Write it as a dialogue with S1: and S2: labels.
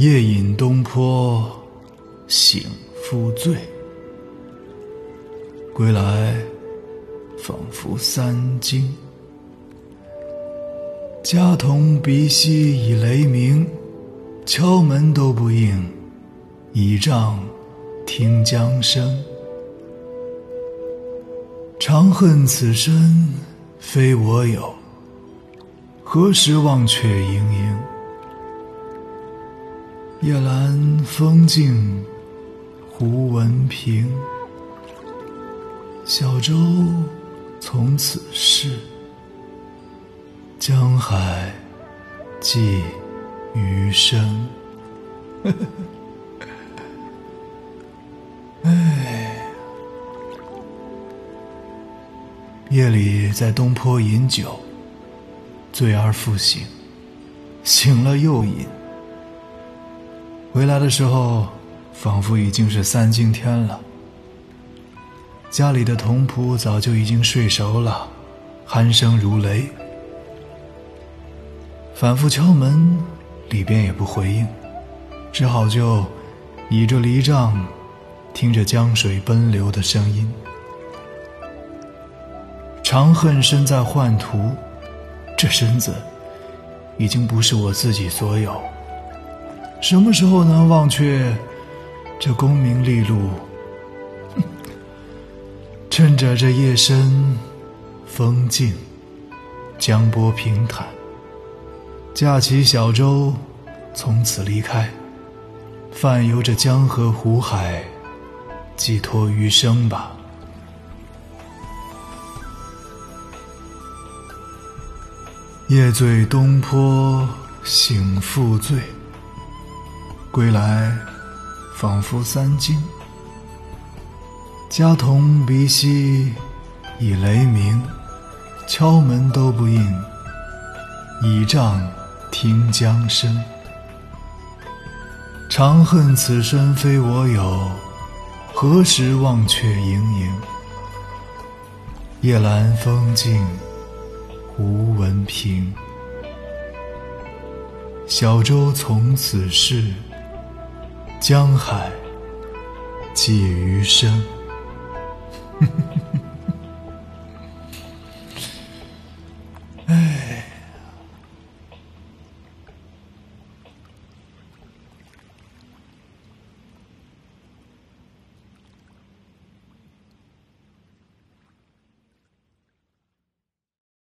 S1: 夜饮东坡，醒复醉。归来，仿佛三更。家童鼻息已雷鸣，敲门都不应，倚杖听江声。长恨此身非我有，何时忘却营营？夜阑风静，胡文平。小舟从此逝，江海寄余生。哎，夜里在东坡饮酒，醉而复醒，醒了又饮。回来的时候，仿佛已经是三更天了。家里的童仆早就已经睡熟了，鼾声如雷。反复敲门，里边也不回应，只好就倚着篱杖，听着江水奔流的声音。长恨身在宦途，这身子已经不是我自己所有。什么时候能忘却这功名利禄？趁着这夜深风静，江波平坦，驾起小舟，从此离开，泛游着江河湖海，寄托余生吧。夜醉东坡，醒复醉。归来，仿佛三更。家童鼻息已雷鸣，敲门都不应，倚杖听江声。长恨此身非我有，何时忘却营营？夜阑风静，无闻平。小舟从此逝。江海寄余生。